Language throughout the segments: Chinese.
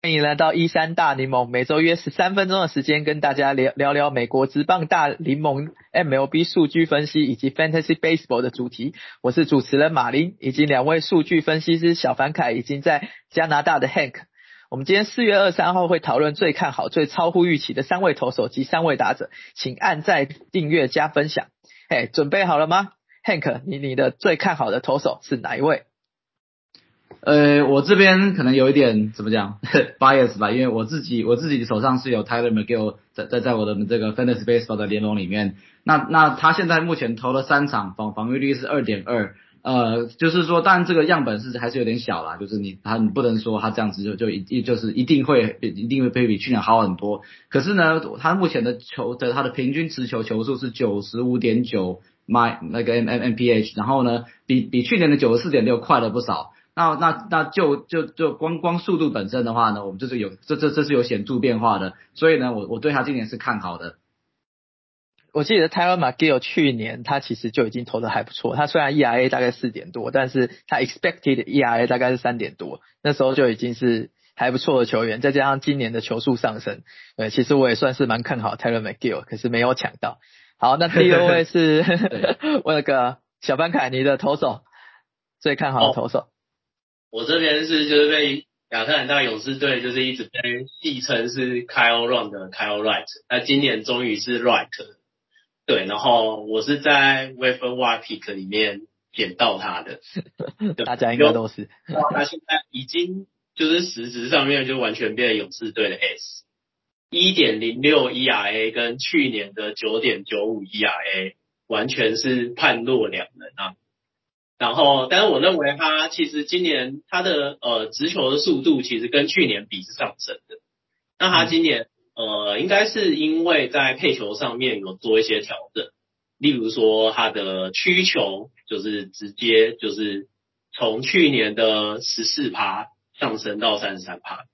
欢迎来到一三大柠檬，每周约十三分钟的时间，跟大家聊聊聊美国职棒大联盟 MLB 数据分析以及 Fantasy Baseball 的主题。我是主持人马林，以及两位数据分析师小凡凯，已经在加拿大的 Hank。我们今天四月二三号会讨论最看好、最超乎预期的三位投手及三位打者，请按赞、订阅、加分享。嘿，准备好了吗？Hank，你你的最看好的投手是哪一位？呃，我这边可能有一点怎么讲 bias 吧，因为我自己我自己手上是有 Tyler McGill 在在在我的这个 Fantasy Baseball 的联盟里面，那那他现在目前投了三场，防防御率是二点二，呃，就是说，当然这个样本是还是有点小啦，就是你他你不能说他这样子就就一就是一定会一定会比比去年好很多，可是呢，他目前的球的他的平均持球球数是九十五点九 my 那个 M M M P H，然后呢，比比去年的九十四点六快了不少。那那那就就就光光速度本身的话呢，我们就是有这这这是有显著变化的，所以呢，我我对他今年是看好的。我记得 Tyler McGill 去年他其实就已经投的还不错，他虽然 ERA 大概四点多，但是他 expected ERA 大概是三点多，那时候就已经是还不错的球员，再加上今年的球速上升，对，其实我也算是蛮看好 Tyler McGill，可是没有抢到。好，那第二位是 我那个小班凯尼的投手，最看好的投手。我这边是就是被亚特兰大勇士队就是一直被戏称是 Kyle Run 的 Kyle Wright，那今年终于是 Right，对，然后我是在 w e f e r Y Pick 里面捡到他的，大家应该都是，他现在已经就是实质上面就完全变勇士队的 S，一点零六 ERA 跟去年的九点九五 ERA 完全是判若两人啊。然后，但是我认为他其实今年他的呃直球的速度其实跟去年比是上升的。那他今年呃应该是因为在配球上面有做一些调整，例如说他的曲球就是直接就是从去年的十四趴上升到三十三趴，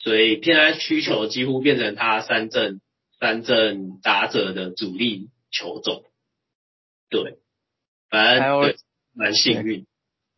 所以现在曲球几乎变成他三阵三阵打者的主力球种。对，反正。蛮幸运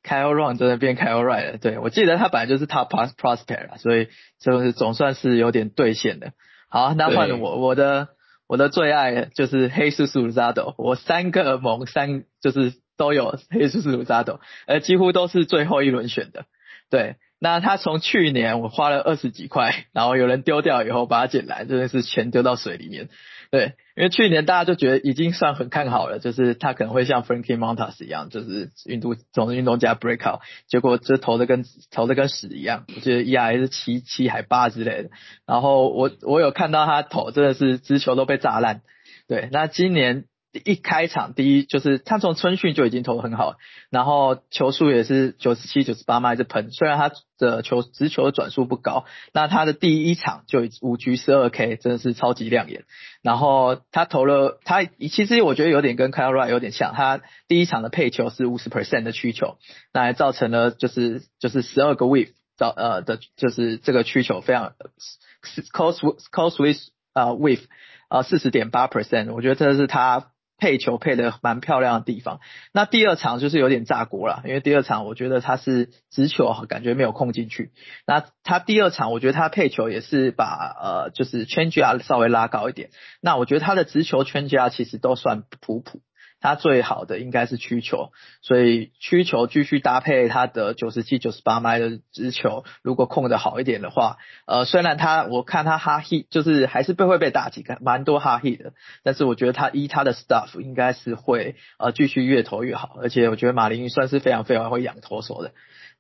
，Kyle Run 真的变 Kyle Right 了。对我记得他本来就是 Top Prospect 所以就是总算是有点兑现的。好，那换我，我的我的最爱就是黑叔叔 Zado，我三个盟三就是都有黑叔叔 Zado，呃，几乎都是最后一轮选的。对，那他从去年我花了二十几块，然后有人丢掉以后把它捡来，真的是钱丢到水里面。对，因为去年大家就觉得已经算很看好了，就是他可能会像 Frankie Montas 一样，就是运动总是运动家 breakout，结果这投的跟投的跟屎一样，我觉得 ERA 是七七还八之类的。然后我我有看到他投真的是直球都被炸烂。对，那今年。一开场第一就是他从春训就已经投得很好，然后球速也是九十七、九十八迈直喷，虽然他的球直球的转速不高，那他的第一场就五局十二 K 真的是超级亮眼。然后他投了，他其实我觉得有点跟 Kyle Wright 有点像，他第一场的配球是五十 percent 的需求，那还造成了就是就是十二个 wave 造呃的就是这个需求非常 close close with 啊 wave 呃四十点八 percent，我觉得这是他。配球配的蛮漂亮的地方，那第二场就是有点炸锅了，因为第二场我觉得他是直球感觉没有控进去，那他第二场我觉得他配球也是把呃就是圈 r 稍微拉高一点，那我觉得他的直球圈 r 其实都算普普。他最好的应该是曲球，所以曲球继续搭配他的九十七、九十八迈的直球，如果控的好一点的话，呃，虽然他我看他哈 hit 就是还是被会被打击，蛮多哈 hit 的，但是我觉得他依他的 stuff 应该是会呃继续越投越好，而且我觉得马林算是非常非常会养投手的。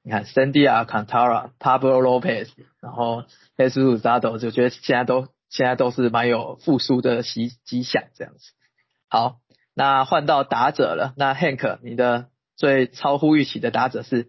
你看 Sandy 啊，Cantara、Pablo Lopez，然后 Jesus a d o 就觉得现在都现在都是蛮有复苏的迹迹象这样子。好。那换到打者了，那 Hank，你的最超乎预期的打者是？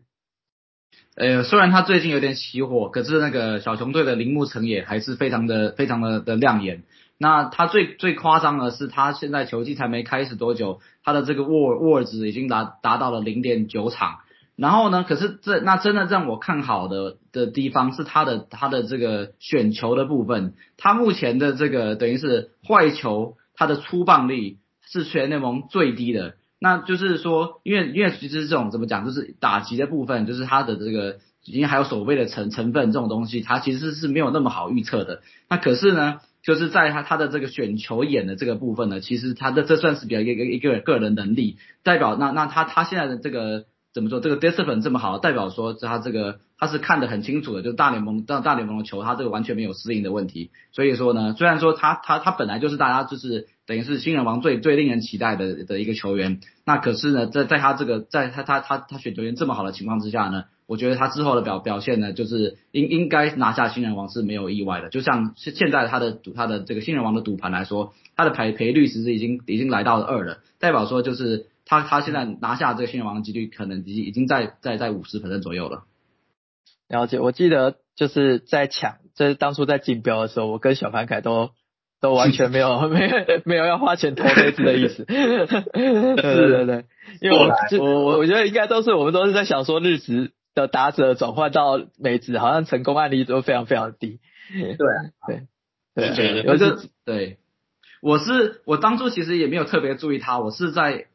呃，虽然他最近有点起火，可是那个小熊队的铃木成也还是非常的非常的的亮眼。那他最最夸张的是，他现在球季才没开始多久，他的这个沃沃值已经达达到了零点九场。然后呢，可是这那真的让我看好的的地方是他的他的这个选球的部分，他目前的这个等于是坏球，他的出棒率。是全联盟最低的，那就是说，因为因为其实这种怎么讲，就是打击的部分，就是他的这个已经还有所谓的成成分这种东西，它其实是没有那么好预测的。那可是呢，就是在他他的这个选球眼的这个部分呢，其实他的这算是比较一个一个个人能力，代表那那他他现在的这个。怎么说？这个 discipline 这么好，代表说他这个他是看得很清楚的，就是大联盟大大联盟的球，他这个完全没有适应的问题。所以说呢，虽然说他他他本来就是大家就是等于是新人王最最令人期待的的一个球员，那可是呢，在在他这个在他他他他选球员这么好的情况之下呢，我觉得他之后的表表现呢，就是应应该拿下新人王是没有意外的。就像现现在他的赌他的这个新人王的赌盘来说，他的赔赔率其实已经已经来到了二了，代表说就是。他他现在拿下这个新人王的几率可能已经已经在在在五十百分左右了。了解，我记得就是在抢，就是当初在竞标的时候，我跟小凡凯都都完全没有 没有没有要花钱投杯子的意思。对对对，因为我我我觉得应该都是我们都是在想说日职的打者转换到美职，好像成功案例都非常非常低。对对对，我就对，我是我当初其实也没有特别注意他，我是在。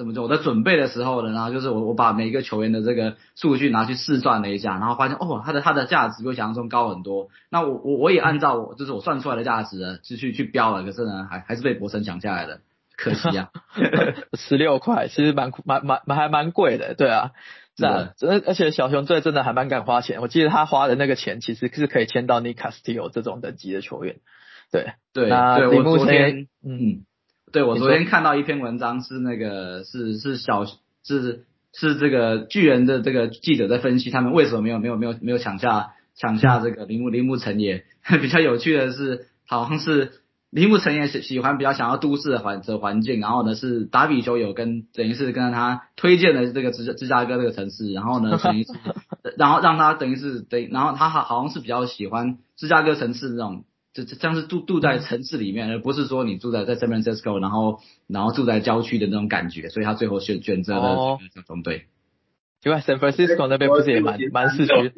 怎么做？我在准备的时候呢，然后就是我我把每一个球员的这个数据拿去试算了一下，然后发现哦，他的他的价值比我想象中高很多。那我我我也按照我就是我算出来的价值呢，就去去标了，可是呢还还是被博森抢下来了，可惜啊。十六块其实蛮蛮蛮蛮还蛮贵的，对啊，是啊，而而且小熊队真的还蛮敢花钱，我记得他花的那个钱其实是可以签到尼卡斯蒂欧这种等级的球员，对对对，我昨天嗯。对，我昨天看到一篇文章，是那个是是小是是这个巨人的这个记者在分析他们为什么没有没有没有没有抢下抢下这个铃木铃木成也。比较有趣的是，好像是铃木成也喜喜欢比较想要都市的环的环境，然后呢是打比球有跟等于是跟他推荐的这个芝芝加哥这个城市，然后呢等于是 然后让他等于是等，然后他好好像是比较喜欢芝加哥城市那种。这这像是住住在城市里面，而不是说你住在在 San Francisco，然后然后住在郊区的那种感觉，所以他最后选选择了小熊队。因为 San Francisco 那边不是也蛮蛮市区？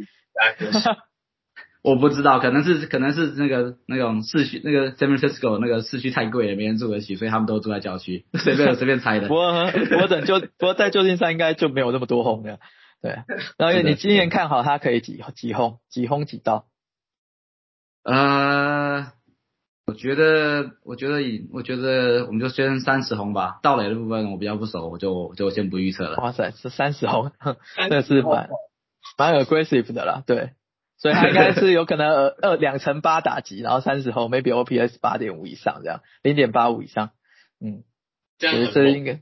我不知道，可能是可能是那个那种市区，那个 San Francisco 那个市区太贵了，没人住得起，所以他们都住在郊区。随便随便猜的。不过不过等就不过在旧金山应该就没有那么多轰的，对。然后你今年看好他可以几几轰几轰几刀？呃，我觉得，我觉得以，我觉得我们就先三十红吧。盗垒的部分我比较不熟，我就就先不预测了。哇塞，是三十红，那是蛮蛮 aggressive 的啦，对。所以他应该是有可能二二两成八打击，然后三十红 maybe OPS 八点五以上这样，零点八五以上，嗯，这样这应该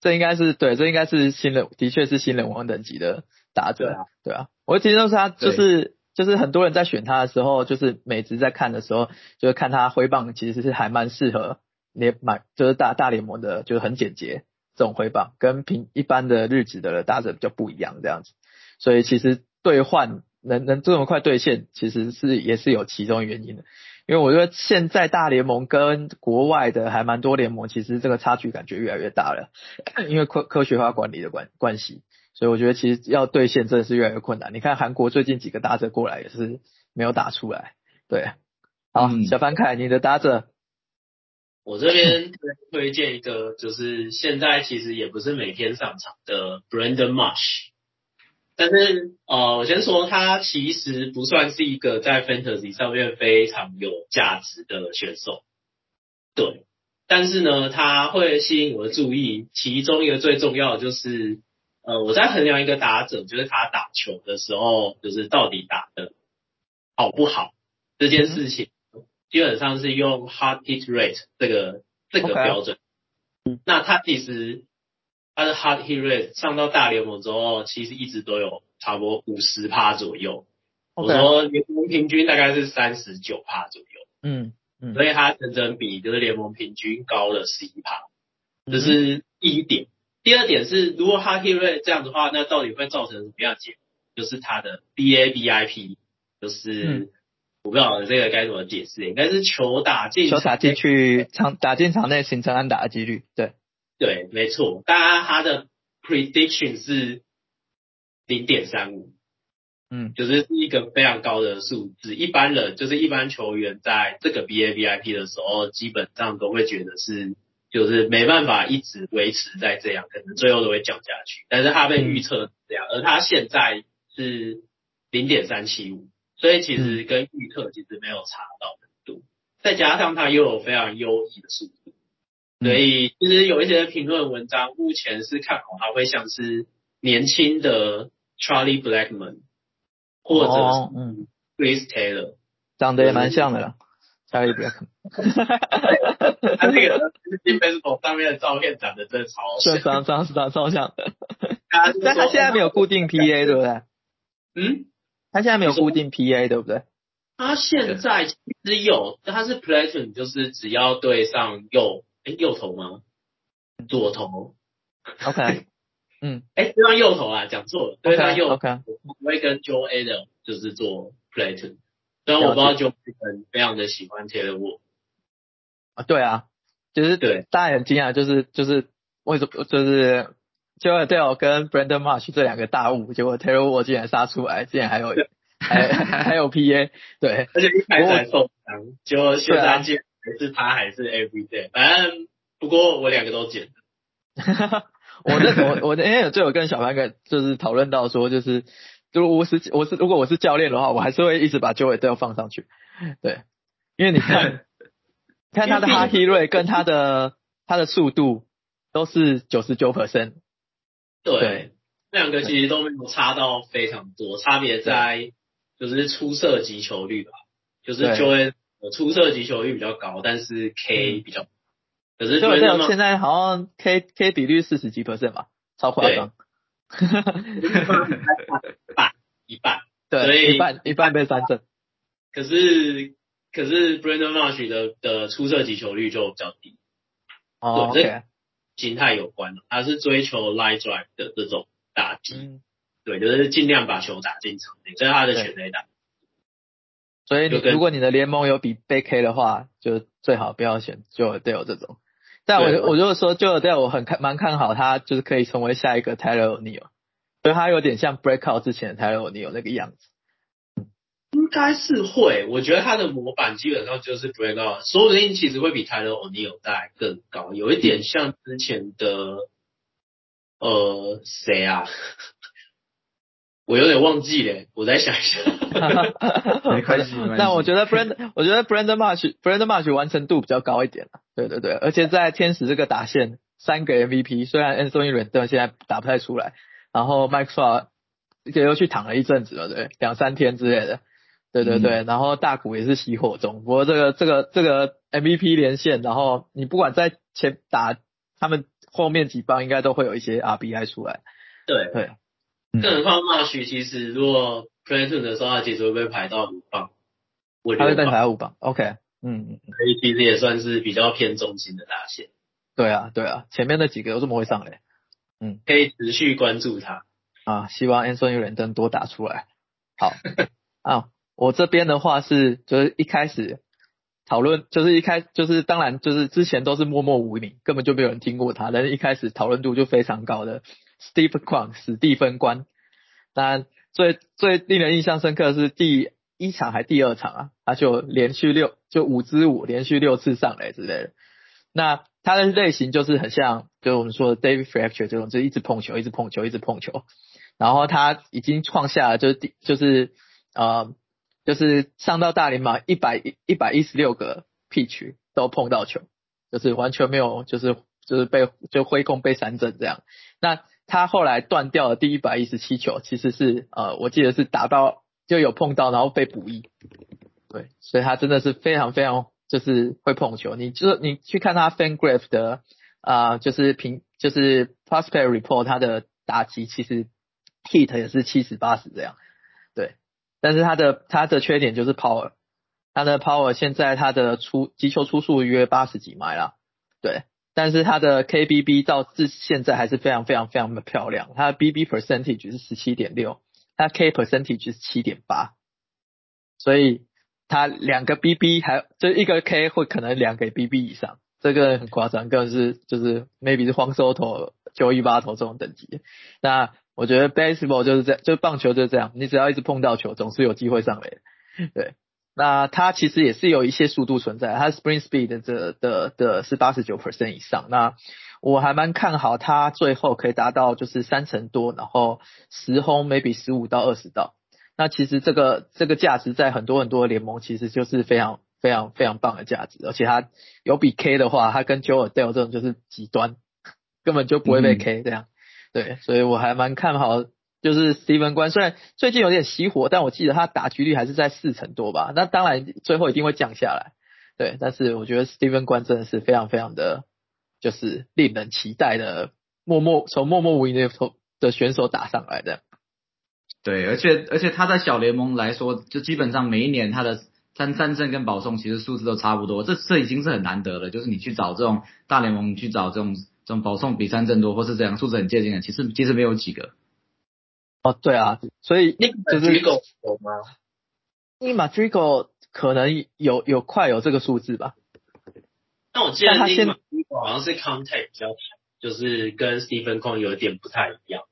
这应该是对，这应该是新人，的确是新人王等级的打者，对啊。我其实都是他就是。就是很多人在选他的时候，就是每次在看的时候，就是看他挥棒，其实是还蛮适合联满，就是大大联盟的，就是很简洁这种挥棒，跟平一般的日子的打者比较不一样这样子。所以其实兑换能能这么快兑现，其实是也是有其中原因的。因为我觉得现在大联盟跟国外的还蛮多联盟，其实这个差距感觉越来越大了，因为科科学化管理的关关系。所以我觉得其实要兑现真的是越来越困难。你看韩国最近几个打者过来也是没有打出来。对，好，小凡凯，你的打者，我这边推荐一个，就是现在其实也不是每天上场的 Brandon Marsh，但是呃，我先说他其实不算是一个在 Fantasy 上面非常有价值的选手，对，但是呢，他会吸引我的注意，其中一个最重要的就是。呃，我在衡量一个打者，就是他打球的时候，就是到底打的好不好这件事情，基本上是用 hard hit rate 这个这个标准。那他其实他的 hard hit rate 上到大联盟之后，其实一直都有差不多五十趴左右。我说联盟平均大概是三十九趴左右。嗯嗯，所以他整整比就是联盟平均高了十一趴，这是第一点。第二点是，如果哈希瑞这样的话，那到底会造成什么样结果？就是他的 BABIP，就是我不知道这个该怎么解释，应该是球打进球打进去场打进场内形成安打的几率。对对，没错。当然，他的 prediction 是零点三五，嗯，就是是一个非常高的数字。一般人就是一般球员在这个 BABIP 的时候，基本上都会觉得是。就是没办法一直维持在这样，可能最后都会降下去。但是他被预测这样，而他现在是零点三七五，所以其实跟预测其实没有差到很多，再加上它又有非常优异的速度，所以其实有一些评论文章目前是看好它会像是年轻的 Charlie Blackman 或者是 Chris Taylor，长得也蛮像的啦。Charlie Blackman，他那个 Facebook 上面的照片长得真的超像，长长长超像的。但他现在没有固定 PA，对不对？嗯，他现在没有固定 PA，对不对？他现在其实有，他是 Platon，就是只要对上右，哎，右头吗？左头。OK。嗯，哎，对上右头啊，讲错了，对上右，OK。我会跟 Joe A 的，就是做 Platon，虽然我不知道 Joe A 非常的喜欢 Taylor Wall。啊，对啊，就是对，大家很惊讶，就是就是为什么就是。结果 Dale 跟 Brandon Marsh 这两个大物，结果 Taylor Wall 竟然杀出来，竟然还有还还有 PA，对，而且一开始受伤，结果现在竟然还是他还是 Everyday，反正不过我两个都捡。我那我我那天就有跟小凡哥就是讨论到说，就是如果我是我是如果我是教练的话，我还是会一直把 Joey 都要放上去，对，因为你看 看他的哈希瑞跟他的他的速度都是九十九 percent。对，这两个其实都没有差到非常多，差别在就是出色击球率吧，就是 Joey 出色击球率比较高，但是 K 比较，可是对对，现在好像 K K 比率四十几 percent 吧，超夸张，一半一半，对，所以一半一半被三振，可是可是 Brandon Marsh 的的出色击球率就比较低，哦，OK。形态有关他是追求 line drive 的这种打击，对，就是尽量把球打进场内，这是他的全垒打。所以你如果你的联盟有比 b K 的话，就最好不要选就 Dale 这种。但我我如果说就 Dale，我很看蛮看好他，就是可以成为下一个 Taylor O'Neal，所以他有点像 Breakout 之前的 Taylor O'Neal 那个样子。应该是会，我觉得他的模板基本上就是 Breakout，说不定其实会比 Taylor O'Neal 带来更高，有一点像之前的呃谁啊？我有点忘记了，我再想一下。没关系，那我觉得 Brand，我觉得 Brandon March，Brandon March 完成度比较高一点对对对，而且在天使这个打线，三个 MVP，虽然 Anthony Rendon 现在打不太出来，然后 Mike Trout 也又去躺了一阵子了，对，两三天之类的。对对对，然后大股也是熄火中。不过这个这个这个 MVP 连线，然后你不管在前打他们后面几棒，应该都会有一些 RBI 出来。对对，更何况 Marsh 其实如果 p l a t o n 的时候，他其实会被排到五棒。他会被排到五棒，OK，嗯嗯，所以其实也算是比较偏中心的大线。对啊对啊，前面那几个都这么会上嘞。嗯，可以持续关注他。啊，希望 Anthony Rendon 多打出来。好 啊。我这边的话是，就是一开始讨论，就是一开，就是当然就是之前都是默默无名，根本就没有人听过他，但是一开始讨论度就非常高的 Steve Kwan 史蒂芬关，当然最最令人印象深刻是第一场还第二场啊，他就连续六就五支五连续六次上来之类的，那他的类型就是很像，就是我们说的 David Fracture 这种，就一直碰球，一直碰球，一直碰球，然后他已经创下了就是第就是呃。就是上到大联盟一百一百一十六个 pitch 都碰到球，就是完全没有，就是就是被就挥空被三振这样。那他后来断掉了第一百一十七球，其实是呃我记得是打到就有碰到，然后被补一。对，所以他真的是非常非常就是会碰球。你就你去看他 Fangraph 的啊，就是评就是 Prospect Report 他的打击其实 hit 也是七十八十这样。对但是他的他的缺点就是 power，他的 power 现在他的出击球出数约八十几迈了，对，但是他的 KBB 到至现在还是非常非常非常的漂亮，他的 BB percentage 是十七点六，他 K percentage 是七点八，所以他两个 BB 还就一个 K 会可能两个 BB 以上，这个很夸张，更是就是 maybe 是荒收头九一八头这种等级，那。我觉得 baseball 就是这样，就棒球就是这样，你只要一直碰到球，总是有机会上垒。对，那它其实也是有一些速度存在，它 spring speed 的的的是八十九 percent 以上。那我还蛮看好它最后可以达到就是三成多，然后十轰 maybe 十五到二十道。那其实这个这个价值在很多很多的联盟其实就是非常非常非常棒的价值，而且它有比 K 的话，它跟 Joe Dale 这种就是极端，根本就不会被 K 这样。对，所以我还蛮看好，就是 Steven 关，虽然最近有点熄火，但我记得他打局率还是在四成多吧。那当然最后一定会降下来。对，但是我觉得 Steven 关真的是非常非常的，就是令人期待的，默默从默默无闻的的选手打上来的。对，而且而且他在小联盟来说，就基本上每一年他的三三胜跟保送其实数字都差不多，这这已经是很难得了。就是你去找这种大联盟，去找这种。这种保送比三振多，或是这样数字很接近的，其实其实没有几个。哦，对啊，所以就是有吗？尼马 Drigo 可能有有快有这个数字吧。但我记得他现在好像是 contact 比较强，就是跟 Stephen Kong 有点不太一样。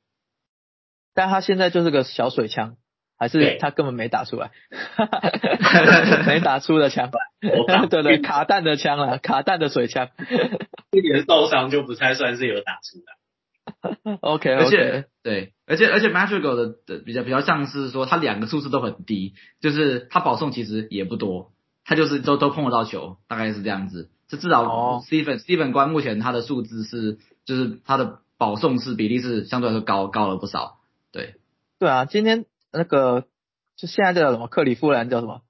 但他现在就是个小水枪。还是他根本没打出来，没打出的枪，对对，卡弹的枪了，卡弹的水枪，一点受伤就不太算是有打出来。OK，而且对，而且而且 Matrigo 的的比较比较像是说，他两个数字都很低，就是他保送其实也不多，他就是都都碰得到球，大概是这样子。这至少 Stephen Stephen 关目前他的数字是，就是他的保送是比例是相对来说高高了不少。对，对啊，今天。那个就现在叫什么克里夫兰叫什么？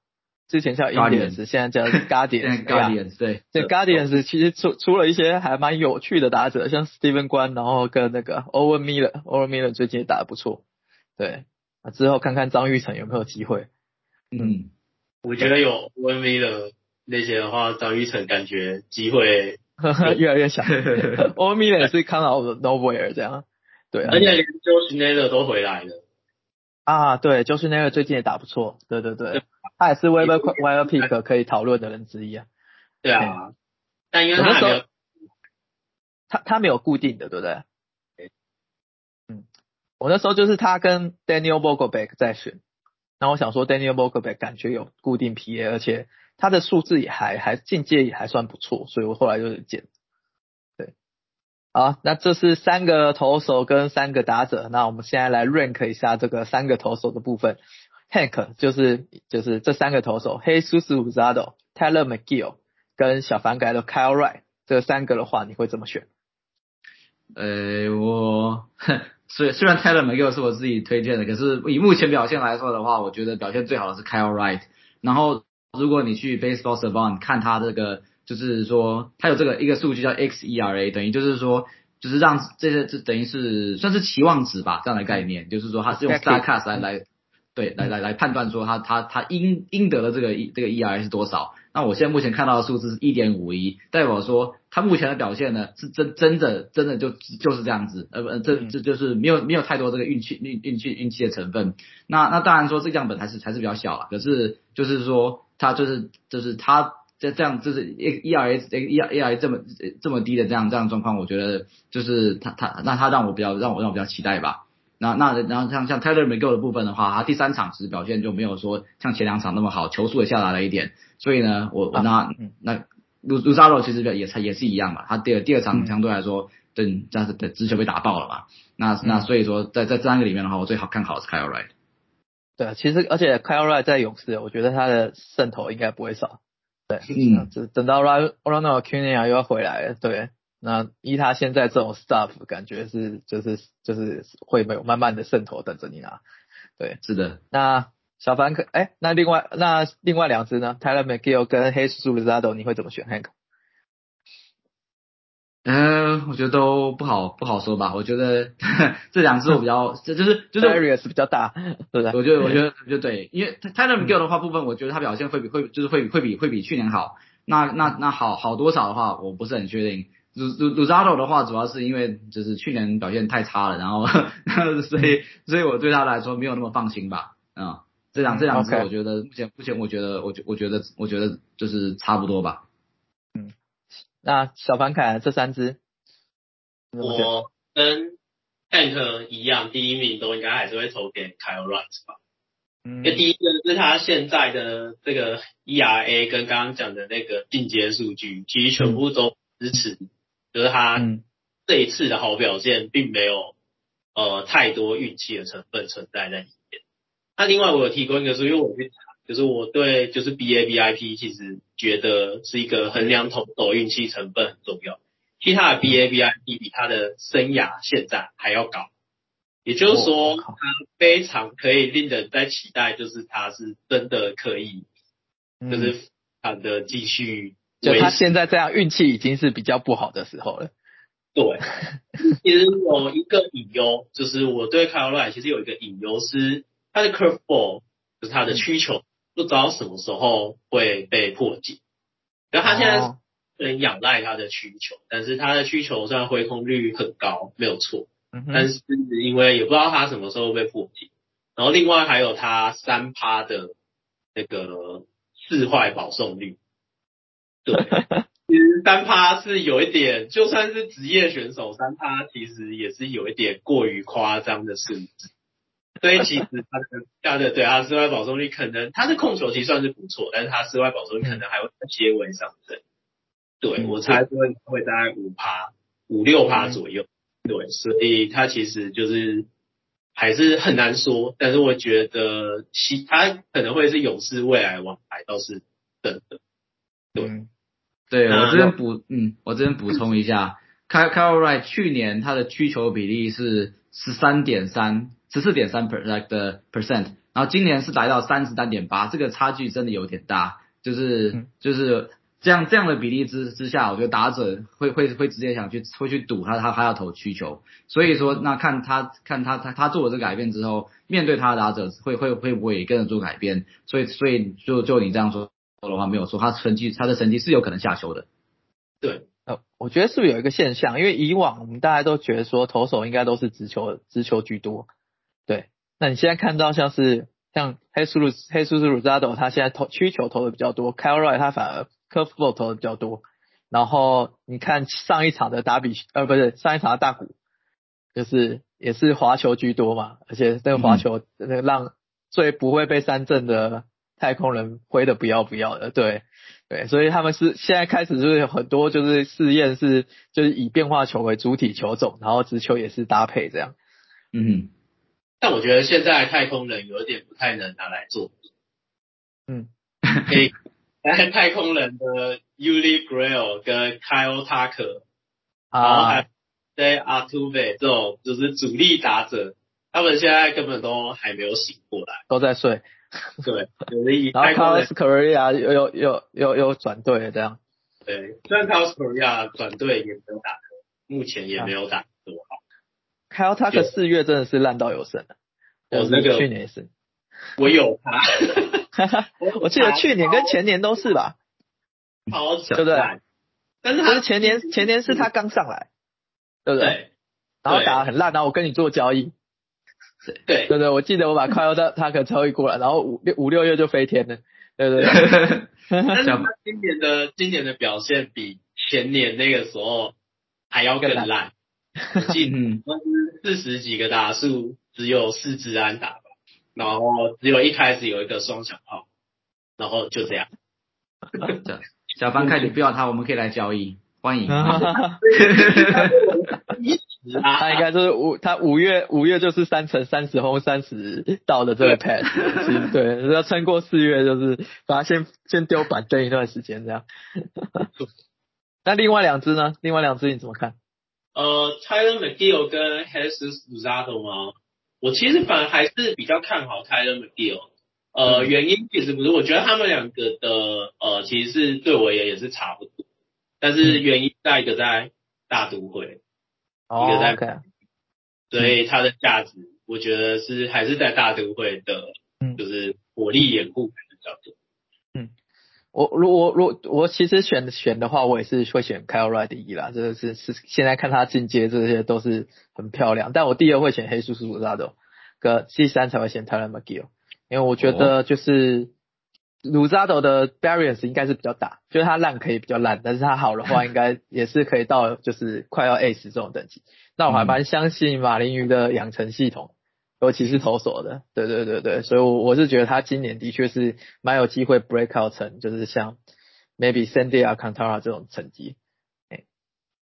之前叫 Indians，现在叫 Guardians。Guardians 对，这 Guardians 其实出出了一些还蛮有趣的打者，像 Steven 关，然后跟那个 Owen Miller，Owen Miller 最近也打得不错。对，啊之后看看张玉成有没有机会。嗯，我觉得有 Owen Miller 那些的话，张玉成感觉机会越来越小。Owen Miller 也是 come out nowhere 这样。对，而且连 Josh Naylor 都回来了。啊，对，，Josineer 最近也打不错，对对对，他也是 Weber Weber Pick 可以讨论的人之一啊。对啊，但因为他没有，他他没有固定的，对不对？嗯，我那时候就是他跟 Daniel b o g e b a c k 在选，然后我想说 Daniel b o g e b a c k 感觉有固定 PA，而且他的数字也还还境界也还算不错，所以我后来就是捡。好，那这是三个投手跟三个打者，那我们现在来 rank 一下这个三个投手的部分。Hank 就是就是这三个投手，黑叔叔 Zado、Tyler McGill 跟小凡改的 Kyle Wright 这三个的话，你会怎么选？呃，我虽虽然 Taylor McGill 是我自己推荐的，可是以目前表现来说的话，我觉得表现最好的是 Kyle Wright。然后如果你去 Baseball Savant 看他这个。就是说，他有这个一个数据叫 xERA，等于就是说，就是让这些这等于是算是期望值吧，这样的概念，就是说它是用 Statcast 来来对来来来判断说他他他应应得的这个这个 ERA 是多少。那我现在目前看到的数字是一点五一，代表说他目前的表现呢是真真的真的就就是这样子，呃不这这就是没有没有太多这个运气运运气运气的成分。那那当然说这样本还是还是比较小了，可是就是说他就是就是他。这这样就是 E E R S E E R 这么这么低的这样这样状况，我觉得就是他他那他让我比较让我让我比较期待吧。那那然后像像 Taylor m c g i l 的部分的话，他第三场其实表现就没有说像前两场那么好，球速也下来了一点。所以呢，我我那那 Lu l u z a r o 其实也也是一样嘛，他第二第二场相对来说，等这样子的直球被打爆了嘛。那那所以说在在这三个里面的话，我最好看好是 Kyle Wright。对，其实而且 Kyle Wright 在勇士，我觉得他的渗透应该不会少。对，嗯，等等到 Ronald Acuna 又要回来了，对，那依他现在这种 stuff，感觉是就是就是会有慢慢的渗透等着你拿，对，是的。那小凡可，哎，那另外那另外两只呢？Tyler McGill 跟 Jesus Luzardo，你会怎么选？Hank？嗯，我觉得都不好不好说吧。我觉得这两只我比较，这就是就是 areas 比较大，对不对？我觉得我觉得 就对，因为 Tyler McGill 的话部分，我觉得他表现会比会就是会会比会比去年好。那那那好好多少的话，我不是很确定。鲁鲁鲁扎罗的话，主要是因为就是去年表现太差了，然后所以所以我对他来说没有那么放心吧。啊，这两这两只我觉得目前目前我觉得我觉我觉得我觉得就是差不多吧。嗯那小凡凯这三只，我跟 Tank 一样，第一名都应该还是会投给 Kyle Wright 吧。嗯，因为第一个是他现在的这个 ERA 跟刚刚讲的那个进阶数据，其实全部都支持，就是他这一次的好表现并没有呃太多运气的成分存在在里面。那另外我有提供一个数，因为我去查，就是我对就是 B A B I P 其实觉得是一个衡量投手运气成分很重要。其实他的 B A B I P 比他的生涯现在还要高，也就是说他非常可以令人在期待，就是他是真的可以，就是他的继续。就他现在这样运气已经是比较不好的时候了。对，其实有一个隐忧，就是我对 Kyle Wright 其实有一个隐忧是他的 curve ball，就是他的需求不知道什么时候会被破解。然后他现在很仰赖他的需求，但是他的需求虽然回空率很高，没有错，但是因为也不知道他什么时候被破解。然后另外还有他三趴的那个四坏保送率。对，其实三趴是有一点，就算是职业选手，三趴其实也是有一点过于夸张的数字。所以其实他的他的对他室外保送率可能他的控球其实算是不错，但是他室外保送率可能还会接微上升。对我猜会会在五趴五六趴左右。对，所以他其实就是还是很难说，但是我觉得其他可能会是勇士未来王牌倒是真的。对。对我这边补，嗯，我这边补充一下，Kyle Wright 去年他的曲球比例是十三点三，十四点三 percent 的 percent，然后今年是来到三十三点八，这个差距真的有点大，就是就是这样这样的比例之之下，我觉得打者会会会直接想去会去赌他他他要投曲球，所以说那看他看他他他做了这个改变之后，面对他的打者会会会不会也跟着做改变，所以所以就就你这样说。的话没有说，他成绩他的成绩是有可能下修的。对，呃，我觉得是不是有一个现象？因为以往我们大家都觉得说投手应该都是直球直球居多。对，那你现在看到像是像黑苏鲁黑叔叔鲁扎斗，他现在投曲球投的比较多，Kyle Wright 他反而 curveball 投的比较多。然后你看上一场的打比，呃，不是上一场的大鼓，就是也是滑球居多嘛，而且那个滑球那个让最不会被三振的。太空人挥的不要不要的，对对，所以他们是现在开始就是有很多就是试验是就是以变化球为主体球种，然后直球也是搭配这样。嗯，但我觉得现在太空人有点不太能拿来做。嗯，可以，太空人的 Uli Grail 跟 Kyle Tucker，然后还对 Artuve 这种就是主力打者，他们现在根本都还没有醒过来，都在睡。对，有的以然后 Carlos Correa 又又又又又转队这样。对，虽然 Carlos Correa 转队也没有打，目前也没有打多好。Carlos 他的四月真的是烂到有神了。我那个去年是。我有他。我记得去年跟前年都是吧？好对不对？但是他前年前年是他刚上来，对不对？然后打的很烂，然后我跟你做交易。对对对，我记得我把快要他他可超一过来，然后五六五六月就飞天了，对对对。但是他今年的今年的表现比前年那个时候还要更烂，近四十几个打数，只有四支安打吧，然后只有一开始有一个双响炮，然后就这样。小方开始不要他，我们可以来交易，欢迎。他 应该就是五，他五月五月就是三乘三十轰三十到的这个 pad，对，要撑过四月就是把它先 先丢板凳一段时间这样。那另外两只呢？另外两只你怎么看？呃，Tyler McGill 跟 Jesus Luzardo 吗？我其实反而还是比较看好 Tyler McGill。呃，原因其实不是，我觉得他们两个的呃其实是对我也也是差不多，但是原因在一个在大都会。一个在，所以它的价值，我觉得是还是在大都会的，就是火力掩护比较多。嗯，我如我如我其实选选的话，我也是会选 Kyle Wright 第一啦，这个是是现在看他进阶这些都是很漂亮，但我第二会选黑叔叔拉的，个第三才会选 Tyler McGill，因为我觉得就是。鲁扎斗的 variance 应该是比较大，就是他烂可以比较烂，但是他好的话 应该也是可以到就是快要 ace 这种等级。那我还蛮相信马林鱼的养成系统，尤其是投手的，对对对对，所以我我是觉得他今年的确是蛮有机会 break out 成就是像 maybe Sandy Alcantara 这种成绩。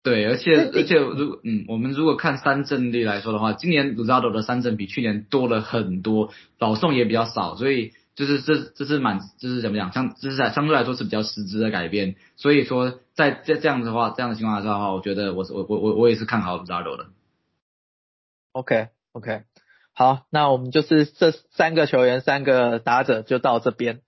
对，而且而且如嗯，我们如果看三振率来说的话，今年 Luzardo 的三振比去年多了很多，保送也比较少，所以就是这这是蛮就是怎么讲，相就是在相对来说是比较实质的改变。所以说在在这样的话这样的情况下的话，我觉得我我我我我也是看好 Zardo 的。OK OK，好，那我们就是这三个球员三个打者就到这边。